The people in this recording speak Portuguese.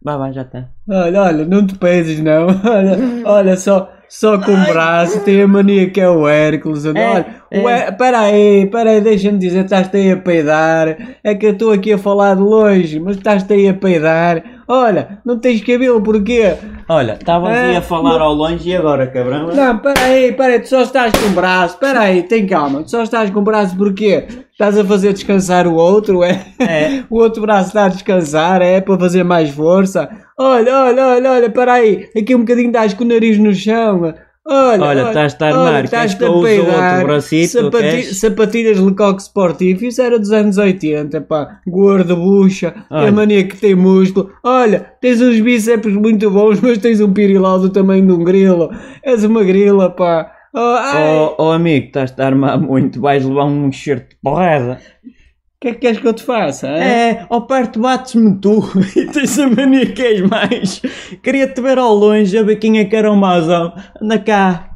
Vai, vai, já está. Olha, olha, não te peses não. Olha, olha só, só com o braço, tem a mania que é o Hércules. Olha, É, olha, é. peraí, peraí, deixa-me dizer, estás-te aí a peidar. É que eu estou aqui a falar de longe, mas estás-te aí a peidar. Olha, não tens cabelo, porquê? Olha, estavas aí É, a falar ao longe e agora, cabrão? Não, peraí, peraí, tu só estás com o braço, peraí, tem calma, tu só estás com o braço porquê? Estás a fazer descansar o outro, é? É. O outro braço está a descansar, é para fazer mais força. Olha, olha, olha, olha, peraí, aqui um bocadinho estás com o nariz no chão. Olha, Olha, estás-te a armar, queres que outro bracito, queres? Sapatilhas Lecoq Sportivo, isso era dos anos 80, pá. Gordo, bucha, Olha. a mania que tem músculo. Olha, tens uns bíceps muito bons, mas tens um pirilau do tamanho de um grilo. És uma grila, pá. Oh, Oh, oh amigo, estás-te a armar muito, vais levar um enxerto de porrada. Que é que queres que eu te faça? hã? É, ao perto bates-me tu e tens a mania que és mais. Queria-te ver ao longe a ver quem é que era o mauzão. Anda cá.